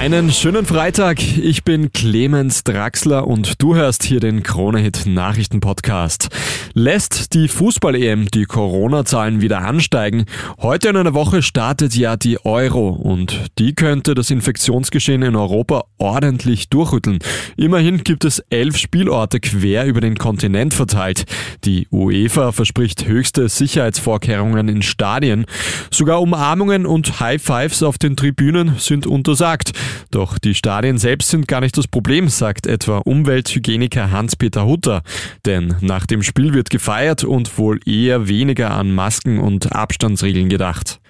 Einen schönen Freitag. Ich bin Clemens Draxler und du hörst hier den Kronehit Nachrichten Podcast. Lässt die Fußball-EM die Corona-Zahlen wieder ansteigen? Heute in einer Woche startet ja die Euro und die könnte das Infektionsgeschehen in Europa ordentlich durchrütteln. Immerhin gibt es elf Spielorte quer über den Kontinent verteilt. Die UEFA verspricht höchste Sicherheitsvorkehrungen in Stadien. Sogar Umarmungen und High Fives auf den Tribünen sind untersagt. Doch die Stadien selbst sind gar nicht das Problem, sagt etwa Umwelthygieniker Hans-Peter Hutter. Denn nach dem Spiel wird gefeiert und wohl eher weniger an Masken und Abstandsregeln gedacht.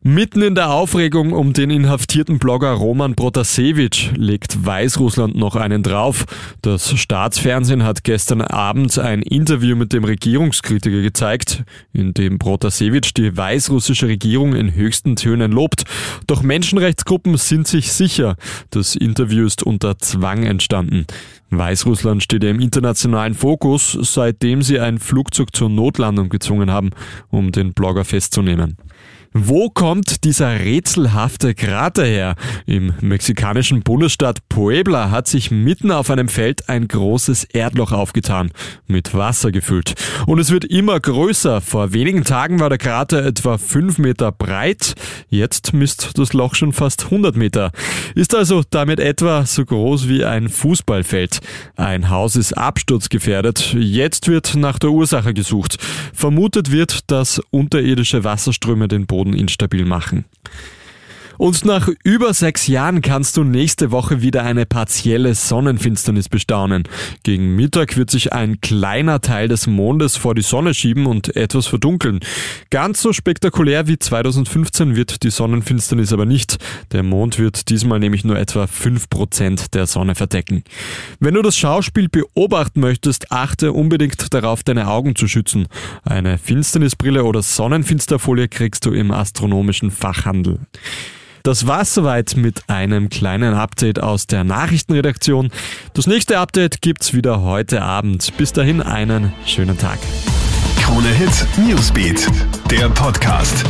Mitten in der Aufregung um den inhaftierten Blogger Roman Protasevich legt Weißrussland noch einen drauf. Das Staatsfernsehen hat gestern Abend ein Interview mit dem Regierungskritiker gezeigt, in dem Protasevich die weißrussische Regierung in höchsten Tönen lobt. Doch Menschenrechtsgruppen sind sich sicher, das Interview ist unter Zwang entstanden. Weißrussland steht im internationalen Fokus, seitdem sie ein Flugzeug zur Notlandung gezwungen haben, um den Blogger festzunehmen. Wo kommt dieser rätselhafte Krater her? Im mexikanischen Bundesstaat Puebla hat sich mitten auf einem Feld ein großes Erdloch aufgetan, mit Wasser gefüllt. Und es wird immer größer. Vor wenigen Tagen war der Krater etwa 5 Meter breit. Jetzt misst das Loch schon fast 100 Meter. Ist also damit etwa so groß wie ein Fußballfeld. Ein Haus ist absturzgefährdet. Jetzt wird nach der Ursache gesucht. Vermutet wird, dass unterirdische Wasserströme den Boden Boden instabil machen. Und nach über sechs Jahren kannst du nächste Woche wieder eine partielle Sonnenfinsternis bestaunen. Gegen Mittag wird sich ein kleiner Teil des Mondes vor die Sonne schieben und etwas verdunkeln. Ganz so spektakulär wie 2015 wird die Sonnenfinsternis aber nicht. Der Mond wird diesmal nämlich nur etwa 5% der Sonne verdecken. Wenn du das Schauspiel beobachten möchtest, achte unbedingt darauf, deine Augen zu schützen. Eine Finsternisbrille oder Sonnenfinsterfolie kriegst du im astronomischen Fachhandel. Das war's soweit mit einem kleinen Update aus der Nachrichtenredaktion. Das nächste Update gibt's wieder heute Abend. Bis dahin einen schönen Tag. Krone Hit Newsbeat, der Podcast.